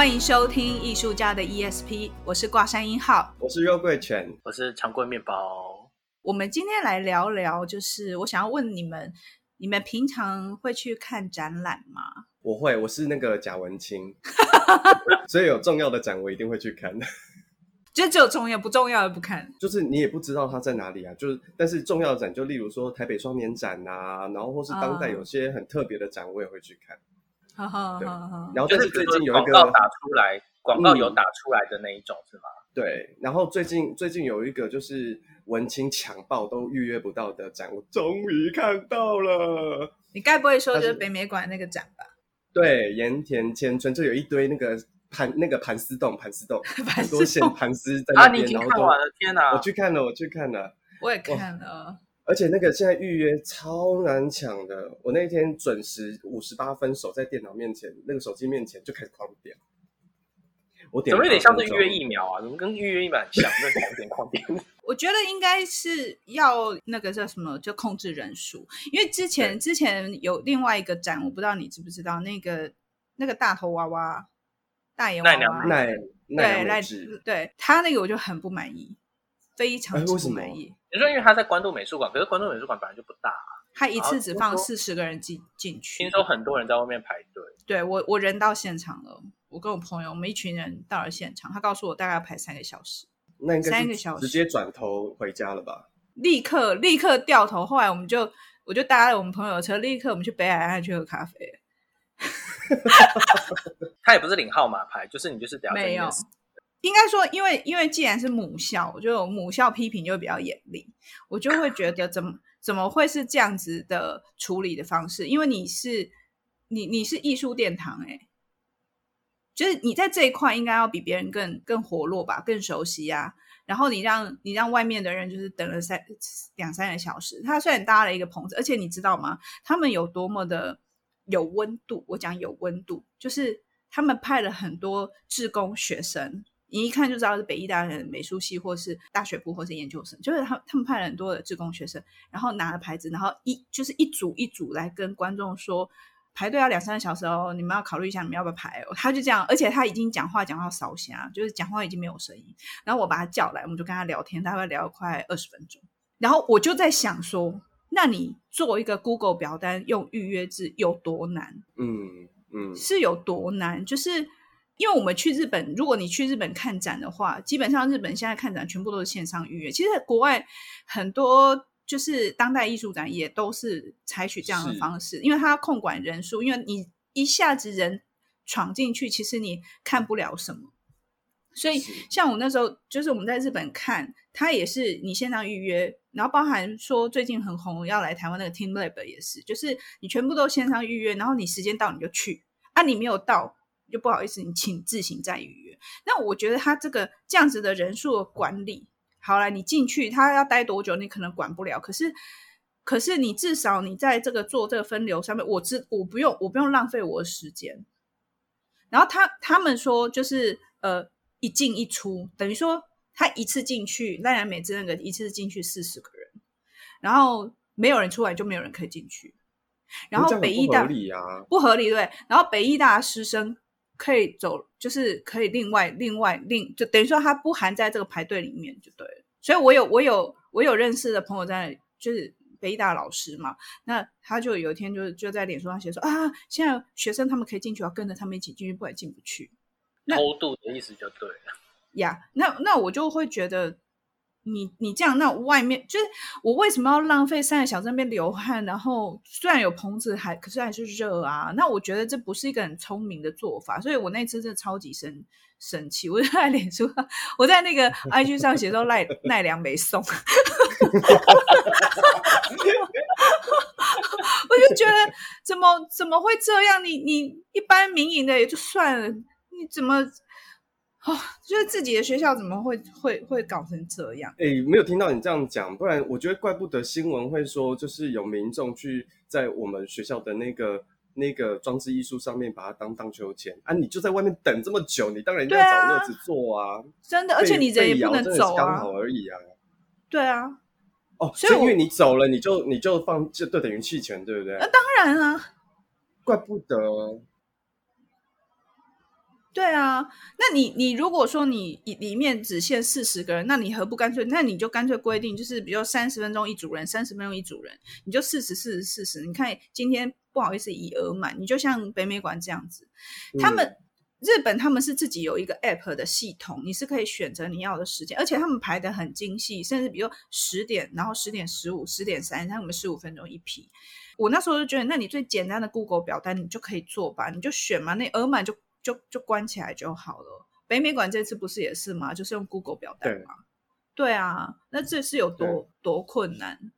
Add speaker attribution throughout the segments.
Speaker 1: 欢迎收听艺术家的 ESP，我是挂山一号，
Speaker 2: 我是肉桂犬，
Speaker 3: 我是长棍面包。
Speaker 1: 我们今天来聊聊，就是我想要问你们，你们平常会去看展览吗？
Speaker 2: 我会，我是那个贾文清，所以有重要的展我一定会去看。
Speaker 1: 就只有重要，不重要的不看。
Speaker 2: 就是你也不知道它在哪里啊，就是但是重要的展，就例如说台北双年展啊，然后或是当代有些很特别的展，我也会去看。
Speaker 1: 好好好好，
Speaker 2: 然后就是最近有一个
Speaker 3: 广告打出来，广告有打出来的那一种、嗯、是吗？
Speaker 2: 对，然后最近最近有一个就是文青抢爆都预约不到的展，我终于看到了。
Speaker 1: 你该不会说就是北美馆那个展吧？
Speaker 2: 对，盐田千春就有一堆那个盘那个盘丝洞盘丝洞，很多线盘丝 在那边。
Speaker 3: 啊，你已经看完了？天哪！
Speaker 2: 我去看了，我去看了，
Speaker 1: 我也看了。
Speaker 2: 而且那个现在预约超难抢的，我那天准时五十八分守在电脑面前，那个手机面前就开始狂点。我点怎么有点像是预约疫苗啊？怎么跟预约疫苗很像？那狂点狂点。
Speaker 1: 我觉得应该是要那个叫什么，就控制人数。因为之前之前有另外一个展，我不知道你知不知道，那个那个大头娃娃大眼娃娃
Speaker 2: 奈奈奈
Speaker 1: 对他那个我就很不满意。非常之不满意。
Speaker 3: 你说，因为他在关渡美术馆，可是关渡美术馆本来就不大，啊，
Speaker 1: 他一次只放四十个人进进去。
Speaker 3: 听说很多人在外面排队。
Speaker 1: 对我，我人到现场了，我跟我朋友，我们一群人到了现场，他告诉我大概要排三个小时。
Speaker 2: 那应该三个小时，直接转头回家了吧？
Speaker 1: 立刻立刻掉头。后来我们就我就搭了我们朋友的车，立刻我们去北海岸去喝咖啡。
Speaker 3: 他也不是领号码牌，就是你就是没有。
Speaker 1: 应该说，因为因为既然是母校，就母校批评就比较严厉，我就会觉得怎么怎么会是这样子的处理的方式？因为你是你你是艺术殿堂，哎，就是你在这一块应该要比别人更更活络吧，更熟悉啊。然后你让你让外面的人就是等了三两三个小时，他虽然搭了一个棚子，而且你知道吗？他们有多么的有温度？我讲有温度，就是他们派了很多志工学生。你一看就知道是北艺大的美术系，或是大学部，或是研究生，就是他他们派了很多的志工学生，然后拿了牌子，然后一就是一组一组来跟观众说，排队要两三个小时哦，你们要考虑一下，你们要不要排哦？他就这样，而且他已经讲话讲到烧瞎，就是讲话已经没有声音。然后我把他叫来，我们就跟他聊天，大概聊了快二十分钟。然后我就在想说，那你做一个 Google 表单用预约制有多难？
Speaker 2: 嗯嗯，
Speaker 1: 是有多难？就是。因为我们去日本，如果你去日本看展的话，基本上日本现在看展全部都是线上预约。其实国外很多就是当代艺术展也都是采取这样的方式，因为它要控管人数，因为你一下子人闯进去，其实你看不了什么。所以像我那时候，就是我们在日本看，它也是你线上预约，然后包含说最近很红要来台湾那个 teamLab 也是，就是你全部都线上预约，然后你时间到你就去，啊，你没有到。就不好意思，你请自行再预约。那我觉得他这个这样子的人数的管理，好了，你进去他要待多久，你可能管不了。可是，可是你至少你在这个做这个分流上面，我知我不用我不用浪费我的时间。然后他他们说就是呃一进一出，等于说他一次进去，赖然美智那个一次进去四十个人，然后没有人出来就没有人可以进去。然后北医大不合理啊，不合理对。然后北医大师生。可以走，就是可以另外另外另就等于说它不含在这个排队里面就对。所以我有我有我有认识的朋友在，就是北大老师嘛，那他就有一天就就在脸书上写说啊，现在学生他们可以进去，要跟着他们一起进去，不然进不去。
Speaker 3: 偷渡的意思就对了
Speaker 1: 呀。那那我就会觉得。你你这样，那外面就是我为什么要浪费三个小时在那边流汗？然后虽然有棚子还，可是还是热啊。那我觉得这不是一个很聪明的做法，所以我那次真的超级生生气。我就在脸书，我在那个 IG 上写说赖奈良没送，我就觉得怎么怎么会这样？你你一般民营的也就算了，你怎么？啊，就是自己的学校怎么会会会搞成这样？
Speaker 2: 哎、欸，没有听到你这样讲，不然我觉得怪不得新闻会说，就是有民众去在我们学校的那个那个装置艺术上面把它当荡秋千啊！你就在外面等这么久，你当然要找乐子做啊！啊
Speaker 1: 真的，而且你人也不能走啊，
Speaker 2: 刚好而已啊。
Speaker 1: 对啊，
Speaker 2: 哦，所以因为你走了，你就你就放就就等于弃权，对不对？
Speaker 1: 那、啊、当然啊，
Speaker 2: 怪不得。
Speaker 1: 对啊，那你你如果说你里面只限四十个人，那你何不干脆？那你就干脆规定，就是比如三十分钟一组人，三十分钟一组人，你就四十、四十、四十。你看今天不好意思已额满，你就像北美馆这样子，他们、嗯、日本他们是自己有一个 app 的系统，你是可以选择你要的时间，而且他们排的很精细，甚至比如十点，然后十点十五、十点三，他们十五分钟一批。我那时候就觉得，那你最简单的 Google 表单你就可以做吧，你就选嘛，那额满就。就就关起来就好了。北美馆这次不是也是吗？就是用 Google 表单嘛。对，对啊，那这是有多多困难？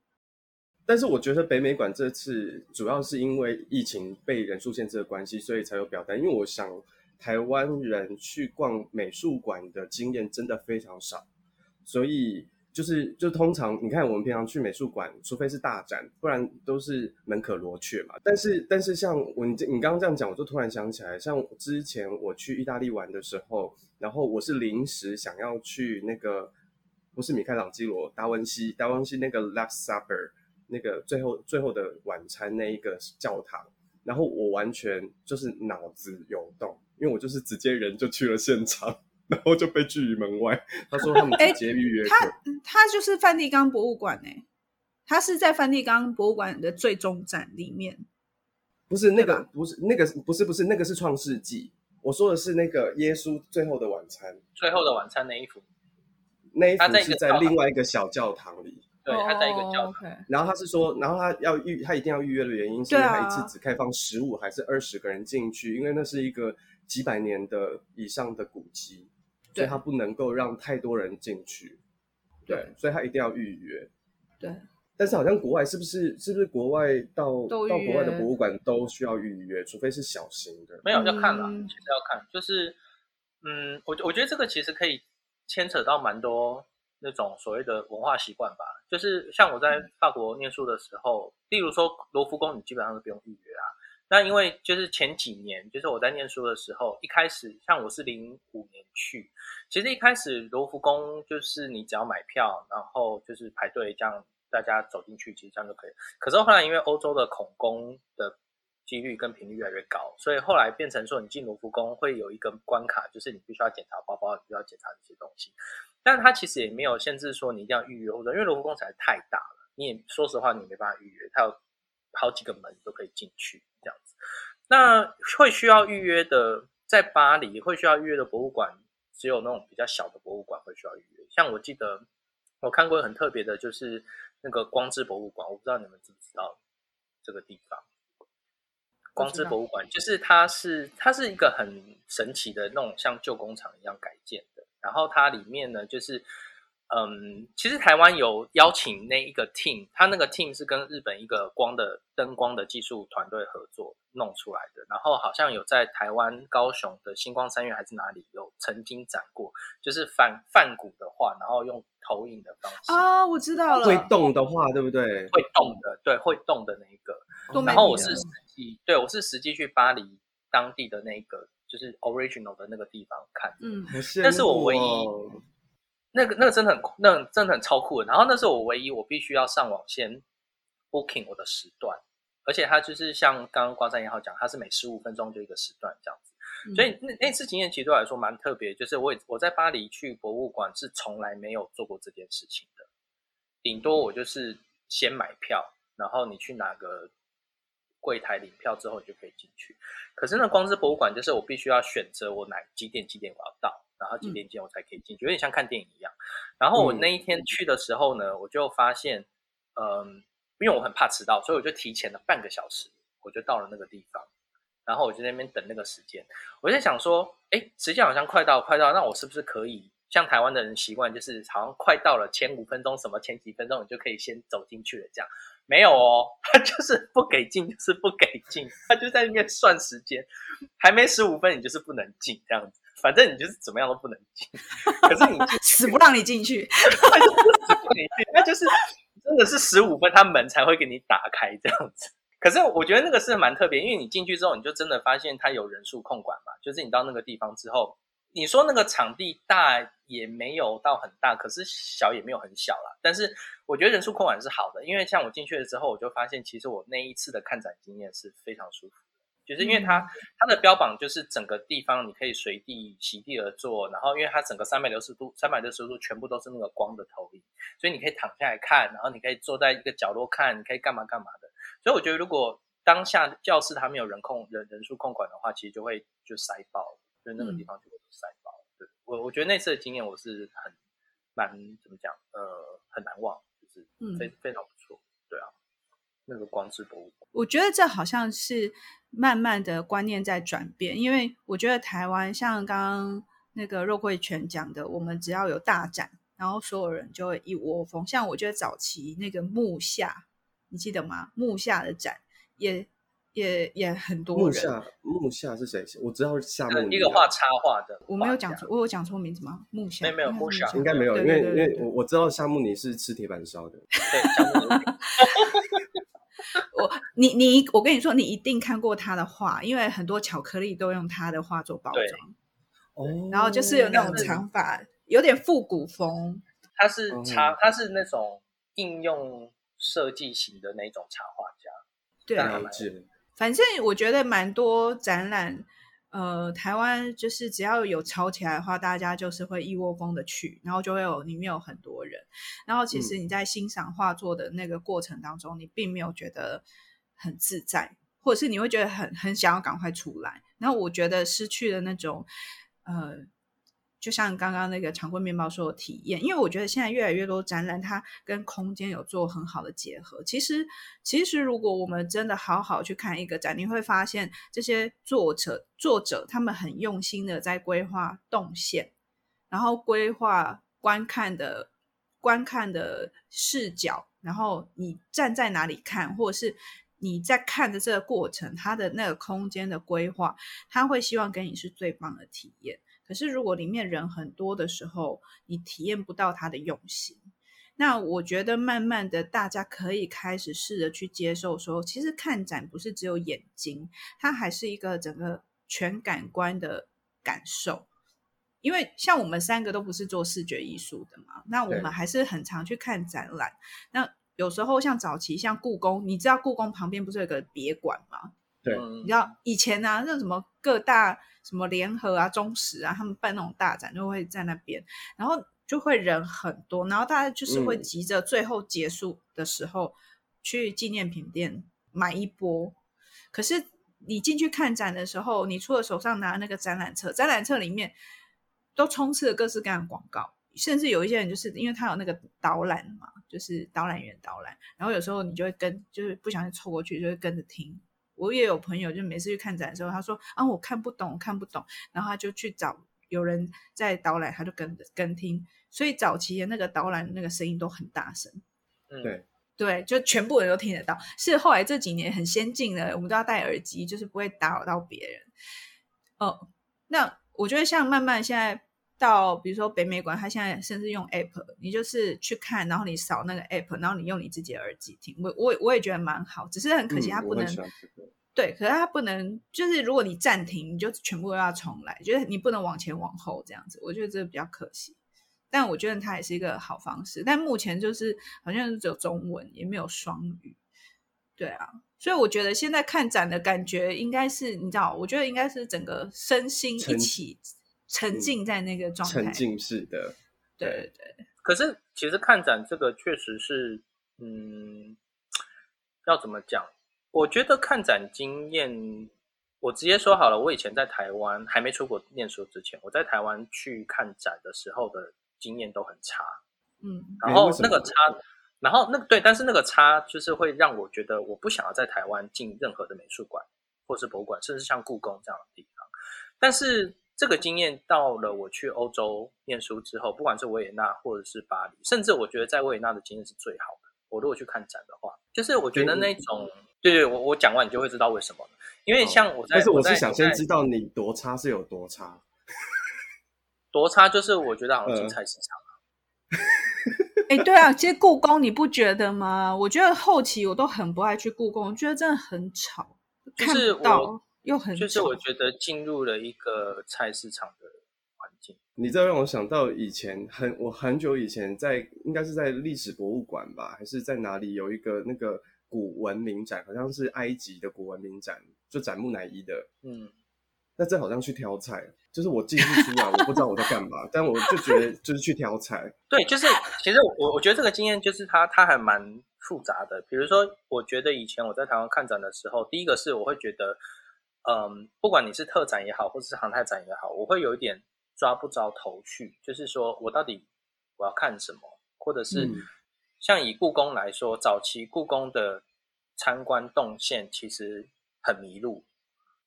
Speaker 2: 但是我觉得北美馆这次主要是因为疫情被人数限制的关系，所以才有表单。因为我想台湾人去逛美术馆的经验真的非常少，所以。就是，就通常你看，我们平常去美术馆，除非是大展，不然都是门可罗雀嘛。但是，但是像我你你刚刚这样讲，我就突然想起来，像之前我去意大利玩的时候，然后我是临时想要去那个，不是米开朗基罗，达文西，达文西那个 Last Supper 那个最后最后的晚餐那一个教堂，然后我完全就是脑子有动，因为我就是直接人就去了现场。然后就被拒于门外。他说他们直接预约。
Speaker 1: 他他就是梵蒂冈博物馆呢，他是在梵蒂冈博物馆的最终展里面。
Speaker 2: 不是那个，不是那个，不是不是那个是创世纪。我说的是那个耶稣最后的晚餐。
Speaker 3: 最后的晚餐那一幅，
Speaker 2: 那一幅是在另外一个小教堂里。
Speaker 3: 对，他在一个教堂。
Speaker 1: Oh, okay.
Speaker 2: 然后他是说，然后他要预，他一定要预约的原因是因为他一次只开放十五还是二十个人进去，因为那是一个几百年的以上的古迹。所以他不能够让太多人进去，对，对，所以他一定要预约，
Speaker 1: 对。
Speaker 2: 但是好像国外是不是是不是国外到到国外的博物馆都需要预约，除非是小型的？
Speaker 3: 没有要看啦，其实要看，就是嗯，我我觉得这个其实可以牵扯到蛮多那种所谓的文化习惯吧。就是像我在法国念书的时候，嗯、例如说罗浮宫，你基本上都不用预约啊。那因为就是前几年，就是我在念书的时候，一开始像我是零五年去，其实一开始罗浮宫就是你只要买票，然后就是排队这样，大家走进去，其实这样就可以。可是后来因为欧洲的恐攻的几率跟频率越来越高，所以后来变成说你进罗浮宫会有一个关卡，就是你必须要检查包包，你必须要检查这些东西。但它其实也没有限制说你一定要预约，或者因为罗浮宫实在太大了，你也说实话你没办法预约，它有好几个门都可以进去。这样子，那会需要预约的，在巴黎会需要预约的博物馆，只有那种比较小的博物馆会需要预约。像我记得我看过很特别的，就是那个光之博物馆，我不知道你们知不知道这个地方。光之博物馆就是它是它是一个很神奇的那种像旧工厂一样改建的，然后它里面呢就是。嗯，其实台湾有邀请那一个 team，他那个 team 是跟日本一个光的灯光的技术团队合作弄出来的，然后好像有在台湾高雄的星光三月还是哪里有曾经展过，就是梵梵谷的画，然后用投影的方式
Speaker 1: 啊，我知道了，
Speaker 2: 会动的话，对不对？
Speaker 3: 会动的，对，会动的那一个。然后我是实际，对我是实际去巴黎当地的那个，就是 original 的那个地方看，
Speaker 1: 嗯，
Speaker 3: 但是我唯一。那个那个真的很酷，那个真的很超酷的。然后那是我唯一我必须要上网先 booking 我的时段，而且它就是像刚刚光山一号讲，它是每十五分钟就一个时段这样子。嗯、所以那那次经验其实对我来说蛮特别，就是我我在巴黎去博物馆是从来没有做过这件事情的，顶多我就是先买票，然后你去哪个柜台领票之后你就可以进去。可是那光之博物馆就是我必须要选择我哪几点几点我要到。然后几点几我才可以进去，有点像看电影一样。然后我那一天去的时候呢，我就发现，嗯，因为我很怕迟到，所以我就提前了半个小时，我就到了那个地方。然后我就在那边等那个时间，我就在想说，哎，时间好像快到，快到，那我是不是可以像台湾的人习惯，就是好像快到了前五分钟，什么前几分钟你就可以先走进去了，这样没有哦，他就是不给进，就是不给进，他就在那边算时间，还没十五分，你就是不能进，这样子，反正你就是怎么样都不能进，可是你
Speaker 1: 死不让你进去，
Speaker 3: 他就是死不让你进，他就是真的是十五分，他门才会给你打开这样子。可是我觉得那个是蛮特别，因为你进去之后，你就真的发现他有人数控管嘛，就是你到那个地方之后。你说那个场地大也没有到很大，可是小也没有很小啦。但是我觉得人数控管是好的，因为像我进去了之后，我就发现其实我那一次的看展经验是非常舒服的，就是因为它它的标榜就是整个地方你可以随地席地而坐，然后因为它整个三百六十度三百六十度全部都是那个光的投影，所以你可以躺下来看，然后你可以坐在一个角落看，你可以干嘛干嘛的。所以我觉得如果当下教室它没有人控人人数控管的话，其实就会就塞爆了，所以那个地方就会塞爆。对，我我觉得那次的经验我是很蛮怎么讲，呃，很难忘，就是非、嗯、非常那个光之博物馆，
Speaker 1: 我觉得这好像是慢慢的观念在转变，因为我觉得台湾像刚刚那个肉桂泉讲的，我们只要有大展，然后所有人就会一窝蜂。像我觉得早期那个木下，你记得吗？木下的展也。也也很多人。
Speaker 2: 木下木下是谁？我知道夏目。
Speaker 3: 一个画插画的。
Speaker 1: 我没有讲错，我有讲错名字吗？木下。
Speaker 3: 没有没有木下，
Speaker 2: 应该没有，因为因为我我知道夏目你是吃铁板烧的。
Speaker 3: 对。
Speaker 1: 我你你我跟你说，你一定看过他的画，因为很多巧克力都用他的画做包装。哦。然后就是有那种长发，有点复古风。
Speaker 3: 他是插，他是那种应用设计型的那种插画家。
Speaker 1: 对。反正我觉得蛮多展览，呃，台湾就是只要有吵起来的话，大家就是会一窝蜂的去，然后就会有里面有很多人，然后其实你在欣赏画作的那个过程当中，嗯、你并没有觉得很自在，或者是你会觉得很很想要赶快出来，然后我觉得失去了那种，呃。就像刚刚那个长棍面包说的体验，因为我觉得现在越来越多展览，它跟空间有做很好的结合。其实，其实如果我们真的好好去看一个展，你会发现这些作者作者他们很用心的在规划动线，然后规划观看的观看的视角，然后你站在哪里看，或者是你在看的这个过程，它的那个空间的规划，他会希望给你是最棒的体验。可是，如果里面人很多的时候，你体验不到他的用心。那我觉得，慢慢的，大家可以开始试着去接受说，说其实看展不是只有眼睛，它还是一个整个全感官的感受。因为像我们三个都不是做视觉艺术的嘛，那我们还是很常去看展览。那有时候像早期像故宫，你知道故宫旁边不是有个别馆吗？
Speaker 2: 对，
Speaker 1: 你知道以前啊，那什么各大什么联合啊、中时啊，他们办那种大展，就会在那边，然后就会人很多，然后大家就是会急着最后结束的时候、嗯、去纪念品店买一波。可是你进去看展的时候，你除了手上拿那个展览册，展览册里面都充斥了各式各样的广告，甚至有一些人就是因为他有那个导览嘛，就是导览员导览，然后有时候你就会跟，就是不小心凑过去，就会跟着听。我也有朋友，就每次去看展的时候，他说啊，我看不懂，我看不懂，然后他就去找有人在导览，他就跟跟听。所以早期的那个导览那个声音都很大声，
Speaker 2: 嗯，对
Speaker 1: 对，就全部人都听得到。是后来这几年很先进的，我们都要戴耳机，就是不会打扰到别人。哦，那我觉得像慢慢现在。到比如说北美馆，他现在甚至用 app，你就是去看，然后你扫那个 app，然后你用你自己的耳机听。我我我也觉得蛮好，只是很可惜它不能。嗯、对，可是它不能，就是如果你暂停，你就全部都要重来，就是你不能往前往后这样子。我觉得这个比较可惜，但我觉得它也是一个好方式。但目前就是好像是只有中文，也没有双语。对啊，所以我觉得现在看展的感觉应该是，你知道，我觉得应该是整个身心一起。沉浸在那个状态，
Speaker 2: 沉浸式的，
Speaker 1: 对对对。
Speaker 3: 可是其实看展这个确实是，嗯，要怎么讲？我觉得看展经验，我直接说好了。我以前在台湾还没出国念书之前，我在台湾去看展的时候的经验都很差。
Speaker 1: 嗯，
Speaker 3: 然后那个差，然后那个对，但是那个差就是会让我觉得我不想要在台湾进任何的美术馆或是博物馆，甚至像故宫这样的地方。但是这个经验到了我去欧洲念书之后，不管是维也纳或者是巴黎，甚至我觉得在维也纳的经验是最好的。我如果去看展的话，就是我觉得那种，对对，我我讲完你就会知道为什么。因为像我在，
Speaker 2: 但是我是想先知道你多差是有多差，
Speaker 3: 多差就是我觉得好像进菜市场。
Speaker 1: 哎、欸，对啊，其实故宫你不觉得吗？我觉得后期我都很不爱去故宫，我觉得真的很吵，
Speaker 3: 就是
Speaker 1: 看到又很吵，
Speaker 3: 就是我觉得进入了一个菜市场的环境。
Speaker 2: 你这让我想到以前很我很久以前在应该是在历史博物馆吧，还是在哪里有一个那个古文明展，好像是埃及的古文明展，就展木乃伊的。嗯，那这好像去挑菜。就是我进去出来，我不知道我在干嘛，但我就觉得就是去挑菜。
Speaker 3: 对，就是其实我我觉得这个经验就是它它还蛮复杂的。比如说，我觉得以前我在台湾看展的时候，第一个是我会觉得，嗯，不管你是特展也好，或者是航太展也好，我会有一点抓不着头绪，就是说我到底我要看什么，或者是像以故宫来说，早期故宫的参观动线其实很迷路。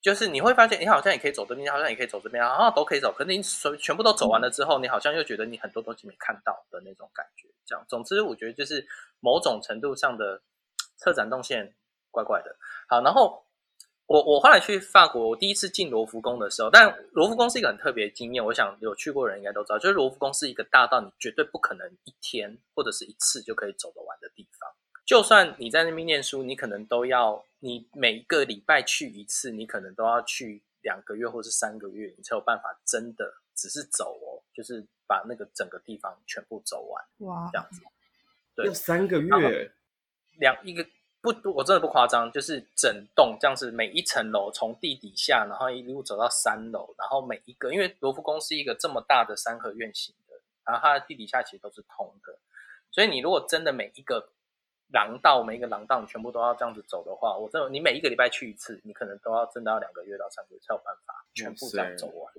Speaker 3: 就是你会发现，你好像也可以走这边，好像也可以走这边，啊，都可以走。可是你所全部都走完了之后，你好像又觉得你很多东西没看到的那种感觉。这样，总之我觉得就是某种程度上的策展动线怪怪的。好，然后我我后来去法国，我第一次进罗浮宫的时候，但罗浮宫是一个很特别的经验。我想有去过的人应该都知道，就是罗浮宫是一个大到你绝对不可能一天或者是一次就可以走得完的地方。就算你在那边念书，你可能都要，你每一个礼拜去一次，你可能都要去两个月或是三个月，你才有办法真的只是走哦，就是把那个整个地方全部走完。哇，这样子，对，
Speaker 2: 三个月，
Speaker 3: 两一个不，我真的不夸张，就是整栋这样子，每一层楼从地底下，然后一路走到三楼，然后每一个，因为罗浮宫是一个这么大的三合院型的，然后它的地底下其实都是通的，所以你如果真的每一个。廊道每一个廊道你全部都要这样子走的话，我真的你每一个礼拜去一次，你可能都要真的要两个月到三个月才有办法全部这样走完。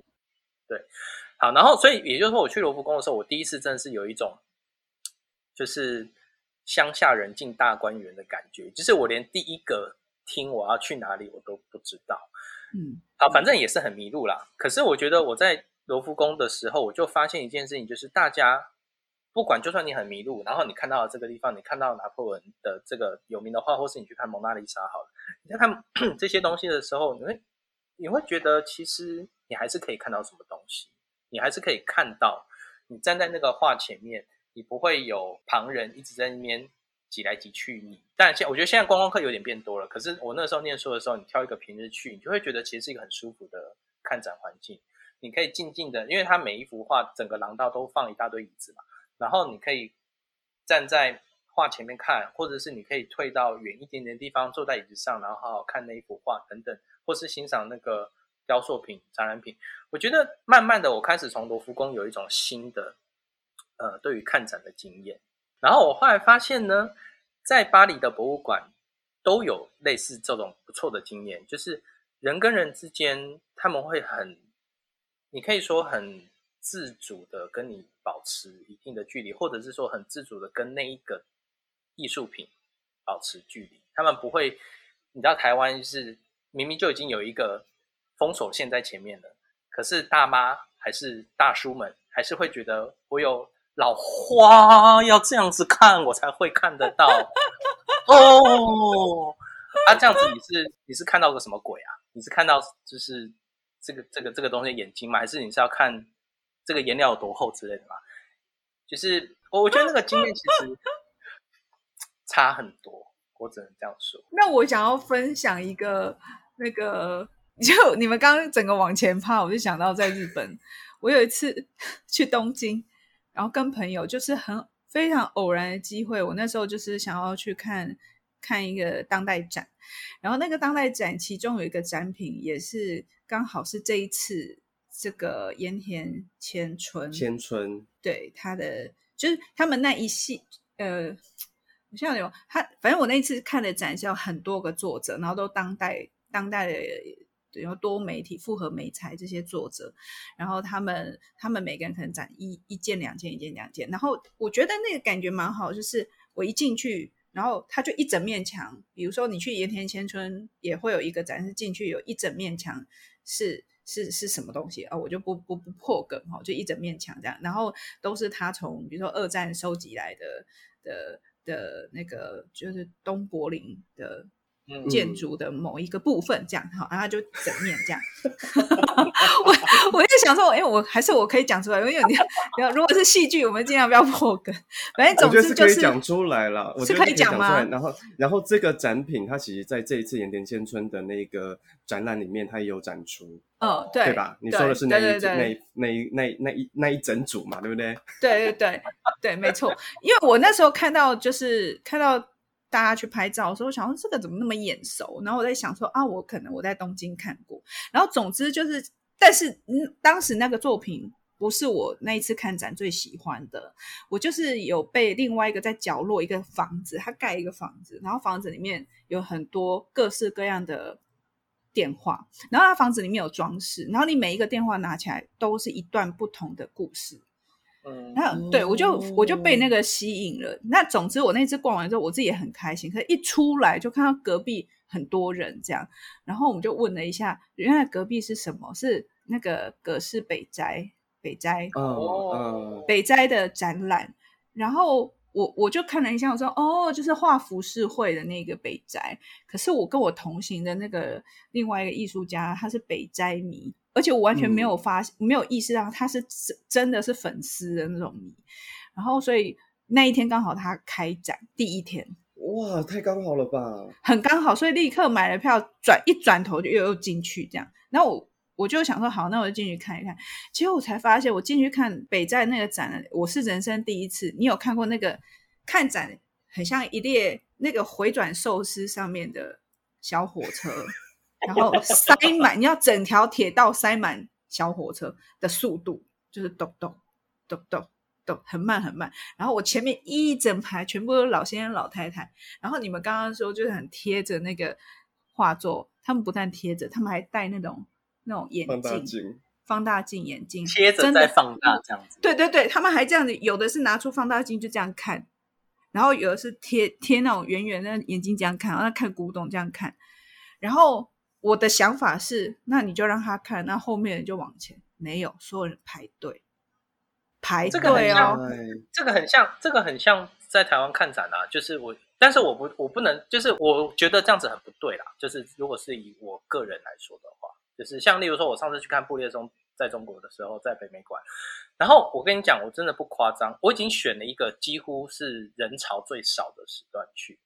Speaker 3: 对，好，然后所以也就是说，我去罗浮宫的时候，我第一次真的是有一种就是乡下人进大观园的感觉，就是我连第一个听我要去哪里我都不知道。嗯，好，反正也是很迷路啦。可是我觉得我在罗浮宫的时候，我就发现一件事情，就是大家。不管，就算你很迷路，然后你看到了这个地方，你看到拿破仑的这个有名的画，或是你去看蒙娜丽莎，好了，你在看 这些东西的时候，你会你会觉得，其实你还是可以看到什么东西，你还是可以看到，你站在那个画前面，你不会有旁人一直在那边挤来挤去。你，但现我觉得现在观光客有点变多了，可是我那时候念书的时候，你挑一个平日去，你就会觉得其实是一个很舒服的看展环境，你可以静静的，因为它每一幅画整个廊道都放一大堆椅子嘛。然后你可以站在画前面看，或者是你可以退到远一点点的地方，坐在椅子上，然后好好看那一幅画等等，或是欣赏那个雕塑品、展览品。我觉得慢慢的，我开始从罗浮宫有一种新的呃对于看展的经验。然后我后来发现呢，在巴黎的博物馆都有类似这种不错的经验，就是人跟人之间他们会很，你可以说很。自主的跟你保持一定的距离，或者是说很自主的跟那一个艺术品保持距离。他们不会，你知道台湾是明明就已经有一个封锁线在前面了，可是大妈还是大叔们还是会觉得我有老花要这样子看我才会看得到 哦。啊，这样子你是你是看到个什么鬼啊？你是看到就是这个这个这个东西眼睛吗？还是你是要看？这个颜料有多厚之类的吗，就是我我觉得那个经验其实 差很多，我只能这样说。
Speaker 1: 那我想要分享一个那个，就你们刚刚整个往前趴，我就想到在日本，我有一次去东京，然后跟朋友就是很非常偶然的机会，我那时候就是想要去看看一个当代展，然后那个当代展其中有一个展品也是刚好是这一次。这个盐田千春，
Speaker 2: 千春
Speaker 1: 对他的就是他们那一系，呃，我想想有他，反正我那一次看的展是有很多个作者，然后都当代当代的，然后多媒体复合媒材这些作者，然后他们他们每个人可能展一一件两件一件两件，然后我觉得那个感觉蛮好，就是我一进去，然后他就一整面墙，比如说你去盐田千春也会有一个展示进去有一整面墙是。是是什么东西啊？我就不不不破梗哈，就一整面墙这样，然后都是他从比如说二战收集来的的的那个，就是东柏林的建筑的某一个部分这样好，然后就整面这样。我我就想说，哎，我还是我可以讲出来，因为你要如果是戏剧，我们尽量不要破梗。反正总之就是
Speaker 2: 可以讲出来了，
Speaker 1: 是可以讲吗？
Speaker 2: 然后然后这个展品，它其实在这一次盐田千春的那个展览里面，它也有展出。
Speaker 1: 哦，对，
Speaker 2: 对吧？你说的是那一那那那那一那一整组嘛，对不对？
Speaker 1: 对对对对，没错。因为我那时候看到，就是看到大家去拍照的时候，我想说这个怎么那么眼熟？然后我在想说啊，我可能我在东京看过。然后总之就是，但是嗯，当时那个作品不是我那一次看展最喜欢的。我就是有被另外一个在角落一个房子，他盖一个房子，然后房子里面有很多各式各样的。电话，然后他房子里面有装饰，然后你每一个电话拿起来都是一段不同的故事。嗯，然后对我就我就被那个吸引了。那总之我那次逛完之后，我自己也很开心。可是一出来就看到隔壁很多人这样，然后我们就问了一下，原来隔壁是什么？是那个葛饰北斋北斋哦，北斋的展览，然后。我我就看了一下，我说哦，就是画浮世绘的那个北斋。可是我跟我同行的那个另外一个艺术家，他是北斋迷，而且我完全没有发、嗯、没有意识到他是真真的是粉丝的那种迷。然后所以那一天刚好他开展第一天，
Speaker 2: 哇，太刚好了吧？
Speaker 1: 很刚好，所以立刻买了票，转一转头就又又进去这样。然后我。我就想说，好，那我就进去看一看。结果我才发现，我进去看北站那个展，我是人生第一次。你有看过那个看展，很像一列那个回转寿司上面的小火车，然后塞满，你要整条铁道塞满小火车的速度，就是咚咚咚咚咚，很慢很慢。然后我前面一整排全部都是老先生老太太，然后你们刚刚说就是很贴着那个画作，他们不但贴着，他们还戴那种。那种眼镜，放大镜，放大镜眼镜
Speaker 3: 贴着在放大这样子。
Speaker 1: 对对对，他们还这样子，有的是拿出放大镜就这样看，然后有的是贴贴那种圆圆的眼睛这样看，然后看古董这样看。然后我的想法是，那你就让他看，那后面人就往前。没有，所有人排队排队哦。
Speaker 3: 这个很像，这个很像在台湾看展啊，就是我，但是我不，我不能，就是我觉得这样子很不对啦。就是如果是以我个人来说的话。就是像例如说，我上次去看布列松在中国的时候，在北美馆，然后我跟你讲，我真的不夸张，我已经选了一个几乎是人潮最少的时段去。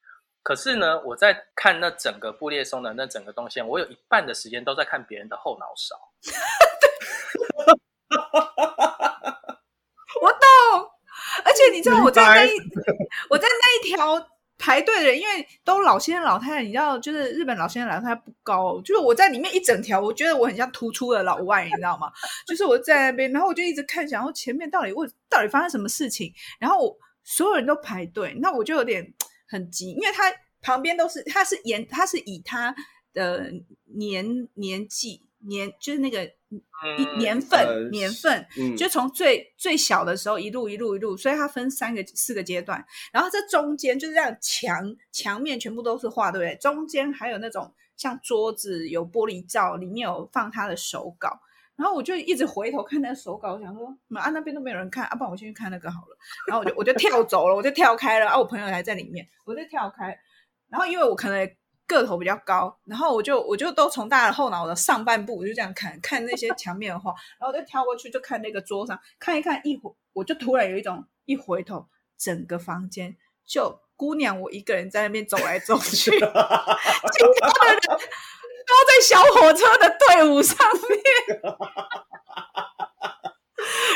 Speaker 3: 可是呢，我在看那整个布列松的那整个动线，我有一半的时间都在看别人的后脑勺。
Speaker 1: 我懂，而且你知道我在那一 我在那一条。排队的人，因为都老先生老太太，你知道，就是日本老先生老太太不高，就是我在里面一整条，我觉得我很像突出的老外，你知道吗？就是我在那边，然后我就一直看，想说前面到底为到底发生什么事情，然后我所有人都排队，那我就有点很急，因为他旁边都是，他是沿，他是以他的年年纪年，就是那个。一年份，呃、年份，嗯、就从最最小的时候一路一路一路，所以它分三个四个阶段。然后这中间就是这样墙墙面全部都是画，对不对？中间还有那种像桌子有玻璃罩，里面有放他的手稿。然后我就一直回头看那个手稿，我想说，啊那边都没有人看，啊不然我先去看那个好了。然后我就我就跳走了，我就跳开了。啊，我朋友还在里面，我就跳开。然后因为我可能。个头比较高，然后我就我就都从大家的后脑的上半部，我就这样看看那些墙面的画，然后我就跳过去就看那个桌上看一看，一回我就突然有一种一回头，整个房间就姑娘我一个人在那边走来走去，在小火车的队伍上面，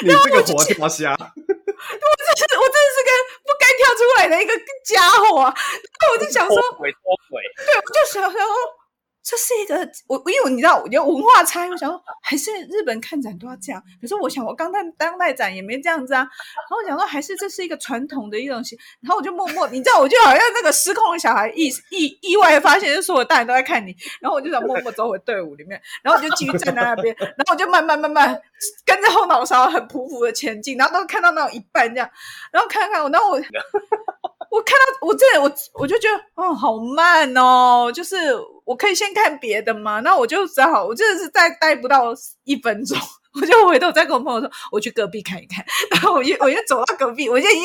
Speaker 2: 你这个活跳虾。
Speaker 1: 我真是，我真的是个不该跳出来的一个家伙啊！那我就想说，
Speaker 3: 脱腿脱腿，
Speaker 1: 对，我就想说。这是一个我，因为你知道，我觉得文化差异，我想说还是日本看展都要这样。可是我想，我刚在当代展也没这样子啊。然后我想说，还是这是一个传统的一种西。然后我就默默，你知道，我就好像那个失控的小孩意意意外发现，就是我大人都在看你。然后我就想默默走回队伍里面，然后我就继续站在那边，然后我就慢慢慢慢跟着后脑勺很匍匐的前进，然后都看到那种一半这样，然后看看我，然后我。我看到我真的我我就觉得哦，好慢哦，就是我可以先看别的吗？那我就只好，我真的是再待不到一分钟，我就回头再跟我朋友说，我去隔壁看一看。然后我就我就走到隔壁，我就已经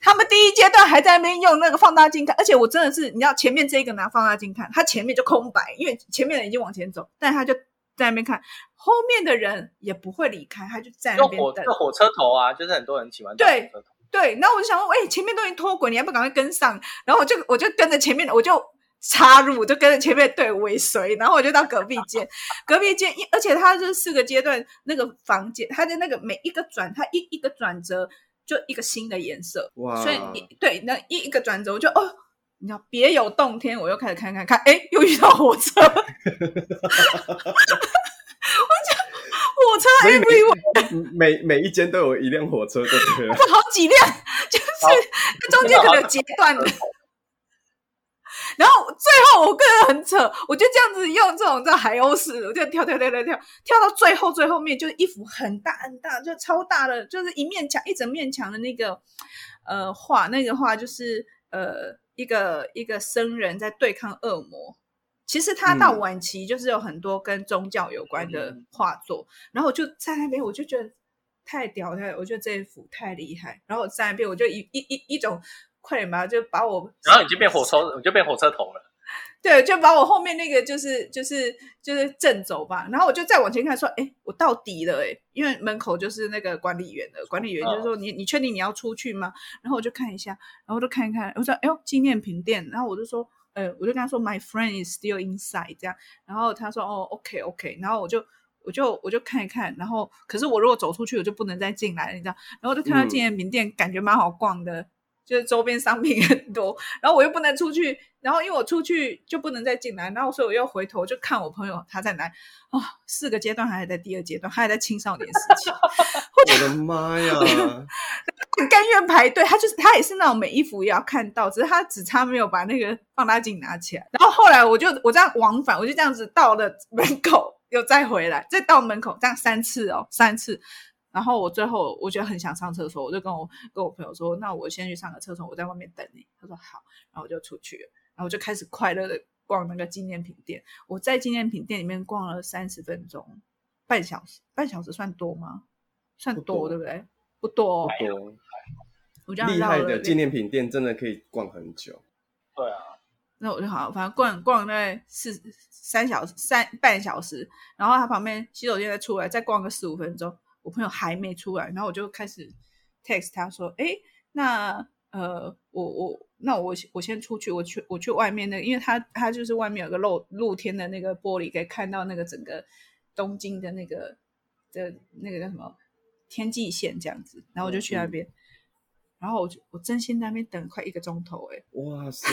Speaker 1: 他们第一阶段还在那边用那个放大镜看，而且我真的是你知道前面这一个拿放大镜看，他前面就空白，因为前面的人已经往前走，但他就在那边看，后面的人也不会离开，他就在那边等。
Speaker 3: 火火车头啊，就是很多人喜欢
Speaker 1: 对。对，然后我就想说，哎，前面都已经脱轨，你还不赶快跟上？然后我就我就跟着前面的，我就插入，我就跟着前面的队尾随，然后我就到隔壁间，隔壁间，而且它就是四个阶段那个房间，它的那个每一个转，它一一个转折就一个新的颜色，哇！所以你对那一一个转折，我就哦，你知道别有洞天，我又开始看看看，哎，又遇到火车。火车还不以
Speaker 2: 每每一间都有一辆火车，对不对？
Speaker 1: 好几辆，就是中间可能有截断的。然后最后我个人很扯，我就这样子用这种叫海鸥式，我就跳跳跳跳跳跳到最后最后面，就是一幅很大很大，就超大的，就是一面墙一整面墙的那个呃画，那个画就是呃一个一个僧人在对抗恶魔。其实他到晚期就是有很多跟宗教有关的画作，嗯、然后我就在那边，我就觉得太屌太，我觉得这一幅太厉害。然后我在那边，我就一一一一种快点吧，就把我，
Speaker 3: 然后你就变火车，你就变火车头了。
Speaker 1: 对，就把我后面那个就是就是就是正走吧。然后我就再往前看，说，哎，我到底了，哎，因为门口就是那个管理员的，管理员就是说，你你确定你要出去吗？然后我就看一下，然后我就看一看，我说，哎呦，纪念品店。然后我就说。呃，我就跟他说，My friend is still inside，这样，然后他说，哦，OK，OK，然后我就，我就，我就看一看，然后，可是我如果走出去，我就不能再进来了，你知道，然后我就看到纪念品店，感觉蛮好逛的，嗯、就是周边商品很多，然后我又不能出去，然后因为我出去就不能再进来，然后所以我又回头就看我朋友他在哪，啊、哦，四个阶段还在第二阶段，他还在青少年时期，
Speaker 2: 我的妈呀！
Speaker 1: 甘愿排队，他就是他也是那种每一幅也要看到，只是他只差没有把那个放大镜拿起来。然后后来我就我这样往返，我就这样子到了门口，又再回来，再到门口，这样三次哦，三次。然后我最后我觉得很想上厕所，我就跟我跟我朋友说：“那我先去上个厕所，我在外面等你。”他说：“好。”然后我就出去，然后我就开始快乐的逛那个纪念品店。我在纪念品店里面逛了三十分钟，半小时，半小时算多吗？算，多对不对？不多，不多。我
Speaker 2: 厉害的纪念品店真的可以逛很久。
Speaker 3: 对啊，
Speaker 1: 那我就好，反正逛逛大概四三小时，三半小时。然后他旁边洗手间再出来，再逛个四五分钟。我朋友还没出来，然后我就开始 text 他说：“哎，那呃，我我那我我先出去，我去我去外面那个，因为他他就是外面有个露露天的那个玻璃，可以看到那个整个东京的那个的那个叫什么？”天际线这样子，然后我就去那边，嗯、然后我就我真心在那边等了快一个钟头，哎，
Speaker 2: 哇塞，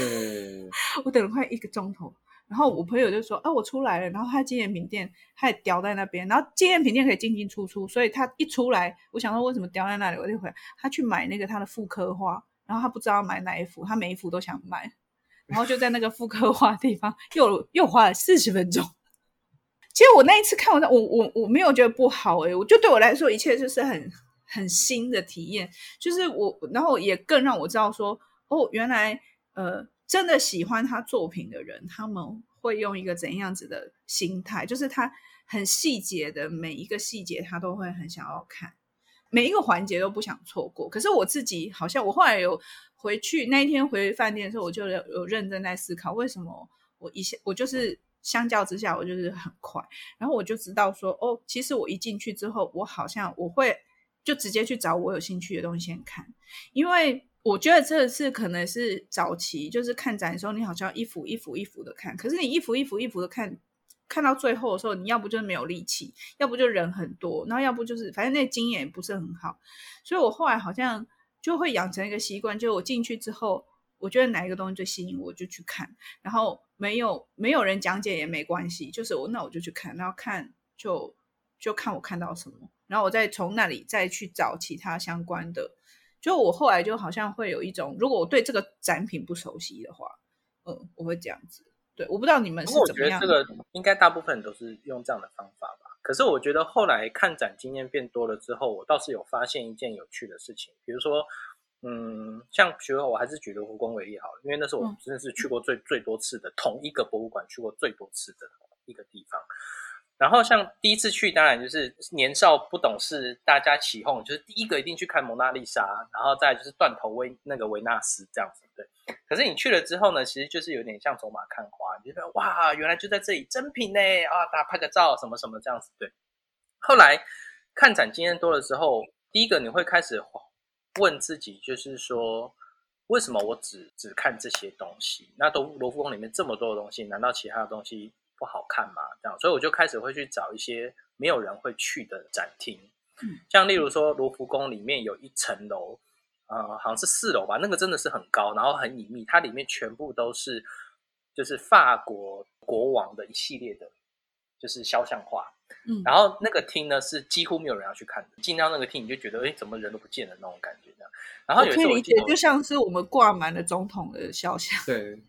Speaker 1: 我等了快一个钟头，然后我朋友就说啊，我出来了，然后他纪念品店他也叼在那边，然后纪念品店可以进进出出，所以他一出来，我想说为什么叼在那里，我就回来，他去买那个他的妇科花，然后他不知道买哪一幅，他每一幅都想买，然后就在那个妇科花的地方又又花了四十分钟。其实我那一次看完，我我我没有觉得不好诶、我就对我来说，一切就是很很新的体验，就是我，然后也更让我知道说，哦，原来呃，真的喜欢他作品的人，他们会用一个怎样子的心态，就是他很细节的每一个细节，他都会很想要看，每一个环节都不想错过。可是我自己好像，我后来有回去那一天回饭店的时候，我就有有认真在思考，为什么我一下我就是。相较之下，我就是很快，然后我就知道说，哦，其实我一进去之后，我好像我会就直接去找我有兴趣的东西先看，因为我觉得这次可能是早期，就是看展的时候，你好像一幅一幅一幅的看，可是你一幅一幅一幅的看，看到最后的时候，你要不就是没有力气，要不就人很多，然后要不就是反正那经验不是很好，所以我后来好像就会养成一个习惯，就是我进去之后。我觉得哪一个东西最吸引我，我就去看。然后没有没有人讲解也没关系，就是我那我就去看，然后看就就看我看到什么，然后我再从那里再去找其他相关的。就我后来就好像会有一种，如果我对这个展品不熟悉的话，嗯，我会这样子。对，我不知道你们是怎么样。
Speaker 3: 我觉得这个应该大部分人都是用这样的方法吧。可是我觉得后来看展经验变多了之后，我倒是有发现一件有趣的事情，比如说。嗯，像学我还是举卢浮宫为例好了，因为那是我真的是去过最最多次的同一个博物馆，去过最多次的一个地方。然后像第一次去，当然就是年少不懂事，大家起哄，就是第一个一定去看蒙娜丽莎，然后再就是断头维那个维纳斯这样子，对。可是你去了之后呢，其实就是有点像走马看花，你觉得哇，原来就在这里，真品呢啊，大家拍个照什么什么这样子，对。后来看展经验多了之后，第一个你会开始问自己，就是说为什么我只只看这些东西？那都罗浮宫里面这么多的东西，难道其他的东西？不好看吗？这样，所以我就开始会去找一些没有人会去的展厅，嗯，像例如说罗浮宫里面有一层楼，呃，好像是四楼吧，那个真的是很高，然后很隐秘，它里面全部都是就是法国国王的一系列的，就是肖像画，嗯，然后那个厅呢是几乎没有人要去看的，进到那个厅你就觉得，哎，怎么人都不见了那种感觉，这样。然后有时候我理解，
Speaker 1: 就像是我们挂满了总统的肖像，
Speaker 2: 对。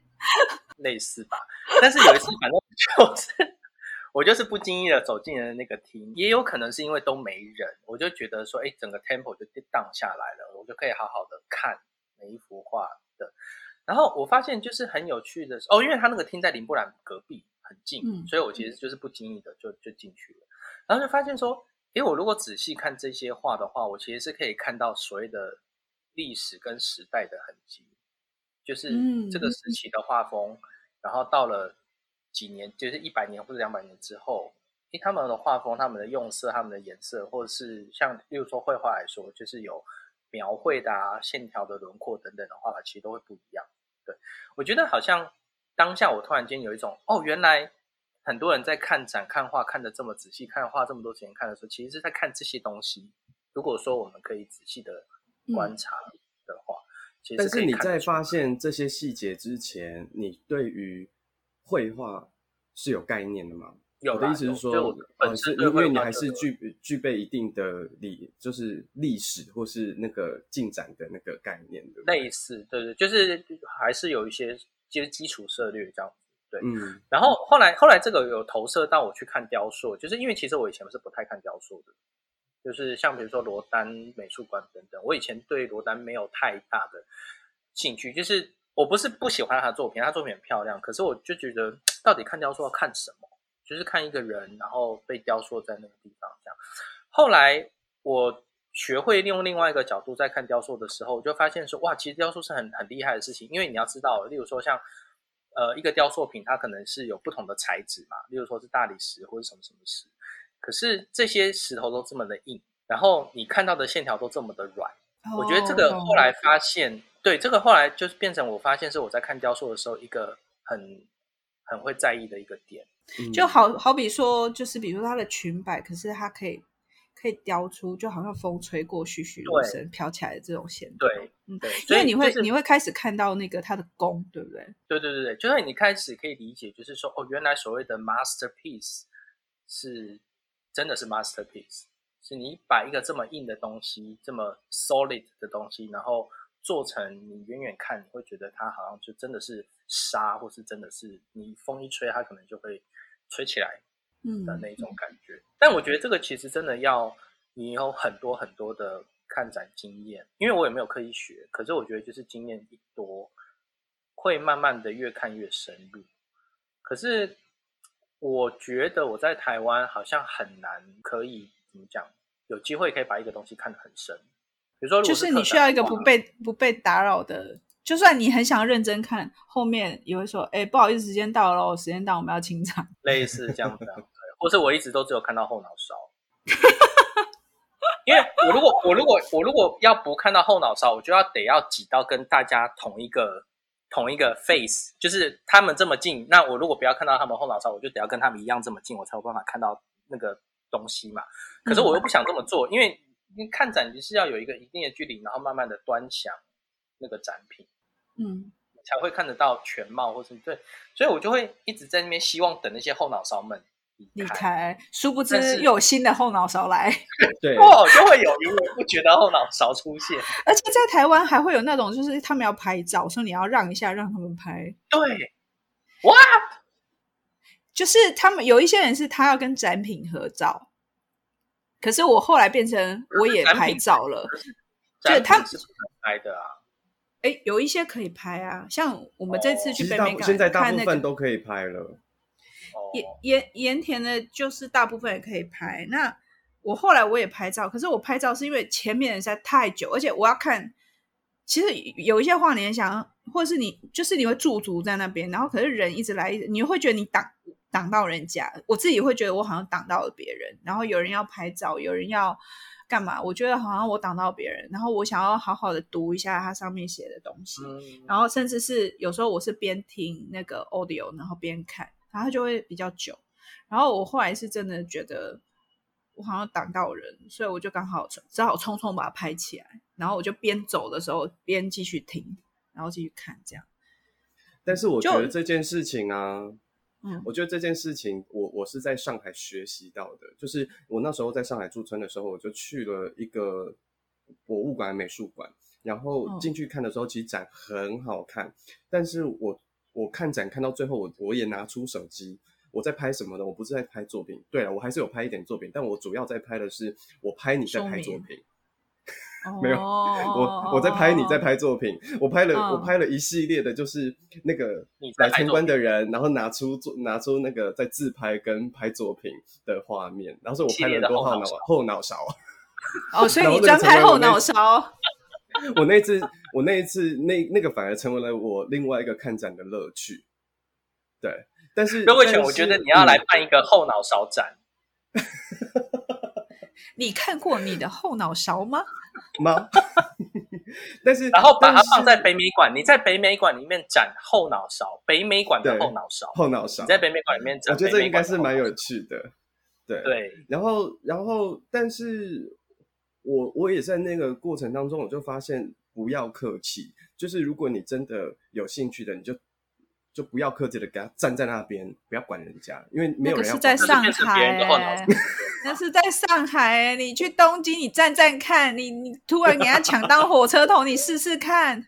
Speaker 3: 类似吧，但是有一次，反正就是我就是不经意的走进了那个厅，也有可能是因为都没人，我就觉得说，哎，整个 temple 就 down 下来了，我就可以好好的看每一幅画的。然后我发现就是很有趣的哦，因为他那个厅在林布兰隔壁很近，嗯，所以我其实就是不经意的就就进去了，然后就发现说，哎，我如果仔细看这些画的话，我其实是可以看到所谓的历史跟时代的痕迹。就是这个时期的画风，嗯、然后到了几年，就是一百年或者两百年之后，因为他们的画风、他们的用色、他们的颜色，或者是像，例如说绘画来说，就是有描绘的啊、线条的轮廓等等的画法，其实都会不一样。对，我觉得好像当下我突然间有一种，哦，原来很多人在看展、看画看的这么仔细，看画这么多时间看的时候，其实是在看这些东西。如果说我们可以仔细的观察的话。嗯
Speaker 2: 但是你在发现这些细节之前，你对于绘画是有概念的吗？有，我的意思是说，呃，是因为你还是具具备一定的历，就是历史或是那个进展的那个概念的。
Speaker 3: 类似，对对，就是还是有一些就是基础策略这样子。对，嗯。然后后来后来这个有投射到我去看雕塑，就是因为其实我以前是不太看雕塑的。就是像比如说罗丹美术馆等等，我以前对罗丹没有太大的兴趣。就是我不是不喜欢他的作品，他作品很漂亮，可是我就觉得到底看雕塑要看什么？就是看一个人，然后被雕塑在那个地方这样。后来我学会利用另外一个角度在看雕塑的时候，我就发现说，哇，其实雕塑是很很厉害的事情，因为你要知道，例如说像呃一个雕塑品，它可能是有不同的材质嘛，例如说是大理石或者什么什么石。可是这些石头都这么的硬，然后你看到的线条都这么的软。Oh, 我觉得这个后来发现，oh. 对，这个后来就是变成我发现是我在看雕塑的时候一个很很会在意的一个点。
Speaker 1: 就好好比说，就是比如说它的裙摆，可是它可以可以雕出，就好像风吹过栩栩如生飘起来的这种线条。
Speaker 3: 对，嗯，对，
Speaker 1: 所以你会、就是、你会开始看到那个它的功，对不对？
Speaker 3: 对对对对，就是你开始可以理解，就是说哦，原来所谓的 masterpiece 是。真的是 masterpiece，是你把一个这么硬的东西，这么 solid 的东西，然后做成你远远看你会觉得它好像就真的是沙，或是真的是你风一吹它可能就会吹起来的那种感觉。嗯。但我觉得这个其实真的要你有很多很多的看展经验，因为我也没有刻意学，可是我觉得就是经验一多，会慢慢的越看越深入。可是。我觉得我在台湾好像很难可以怎么讲，有机会可以把一个东西看得很深。比如说，
Speaker 1: 就是你需要一个不被不被打扰的，就算你很想认真看，后面也会说：“哎，不好意思，时间到了，时间到，我们要清场。”
Speaker 3: 类似这样子，或是我一直都只有看到后脑勺，因为我如果我如果我如果要不看到后脑勺，我就要得要挤到跟大家同一个。同一个 face，就是他们这么近，那我如果不要看到他们后脑勺，我就得要跟他们一样这么近，我才有办法看到那个东西嘛。可是我又不想这么做，嗯、因为你看展就是要有一个一定的距离，然后慢慢的端详那个展品，嗯，才会看得到全貌，或是对，所以我就会一直在那边希望等那些后脑勺们。
Speaker 1: 离开，殊不知又有新的后脑勺来，
Speaker 2: 对，
Speaker 3: 哦，就会有源源不觉得后脑勺出现。
Speaker 1: 而且在台湾还会有那种，就是他们要拍照，说你要让一下，让他们拍。
Speaker 3: 对，What？
Speaker 1: 就是他们有一些人是他要跟展品合照，可是我后来变成我也拍照了，就他
Speaker 3: 拍的啊。
Speaker 1: 哎，有一些可以拍啊，像我们这次去北美港，
Speaker 2: 现在大部分都可以拍了。
Speaker 1: 盐盐盐田的，就是大部分也可以拍。那我后来我也拍照，可是我拍照是因为前面人实在太久，而且我要看。其实有一些话，你想，或者是你就是你会驻足在那边，然后可是人一直来，你会觉得你挡挡到人家。我自己会觉得我好像挡到了别人，然后有人要拍照，有人要干嘛？我觉得好像我挡到别人，然后我想要好好的读一下它上面写的东西，嗯、然后甚至是有时候我是边听那个 audio，然后边看，然后就会比较久。然后我后来是真的觉得。我好像挡到人，所以我就刚好只好匆匆把它拍起来，然后我就边走的时候边继续听，然后继续看这样。
Speaker 2: 但是我觉得这件事情啊，嗯，我觉得这件事情我我是在上海学习到的，就是我那时候在上海驻村的时候，我就去了一个博物馆、美术馆，然后进去看的时候，其实展很好看，嗯，但是我我看展看到最后，我我也拿出手机。我在拍什么呢？我不是在拍作品。对了，我还是有拍一点作品，但我主要在拍的是我拍你在拍作品。没有，我我在拍你在拍作品。我拍了、哦、我拍了一系列的，就是那个来参观的人，然后拿出做拿出那个在自拍跟拍作品的画面。然后说我拍了多后脑后脑勺。
Speaker 1: 哦，所以你专拍后脑勺。
Speaker 2: 我那次我那一次那那个反而成为了我另外一个看展的乐趣。对。但是，
Speaker 3: 各位请，我觉得你要来办一个后脑勺展。
Speaker 1: 你看过你的后脑勺吗？
Speaker 2: 吗？但是，
Speaker 3: 然后把它放在北美馆。你在北美馆里面展后脑勺，北美馆的后脑勺，
Speaker 2: 后脑勺。
Speaker 3: 你在北美馆里面展，
Speaker 2: 我觉得这应该是蛮有趣的。对
Speaker 3: 对。
Speaker 2: 然后，然后，但是我我也在那个过程当中，我就发现不要客气，就是如果你真的有兴趣的，你就。就不要客气的给他站在那边，不要管人家，因为没有人要。
Speaker 1: 那是在上海、欸，那是在上海、欸。你去东京，你站站看，你你突然给他抢当火车头，你试试看。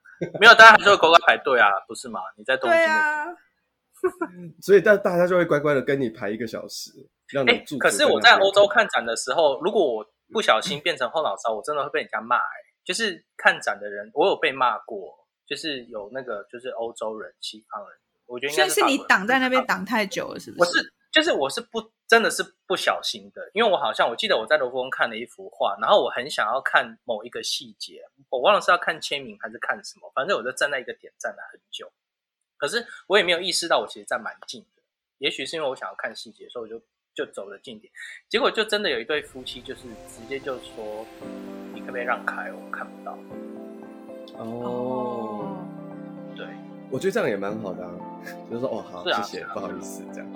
Speaker 3: 没有，大家还是会乖乖排队啊，不是吗？你在东京。对
Speaker 1: 啊。
Speaker 2: 所以大大家就会乖乖的跟你排一个小时，让你住。
Speaker 3: 可是我在欧洲看展的时候，如果我不小心变成后脑勺，我真的会被人家骂、欸。哎，就是看展的人，我有被骂过。就是有那个，就是欧洲人、西方人，我觉得应该是。
Speaker 1: 是你挡在那边挡太久了，是不是？
Speaker 3: 我是，就是我是不，真的是不小心的，因为我好像我记得我在罗浮宫看了一幅画，然后我很想要看某一个细节，我忘了是要看签名还是看什么，反正我就站在一个点站了很久，可是我也没有意识到我其实站蛮近的，也许是因为我想要看细节，所以我就就走了近点，结果就真的有一对夫妻，就是直接就说：“你可不可以让开？我看不到。”
Speaker 2: 哦，
Speaker 3: 对，
Speaker 2: 我觉得这样也蛮好的啊，就是说哦好，谢谢，不好意思这样。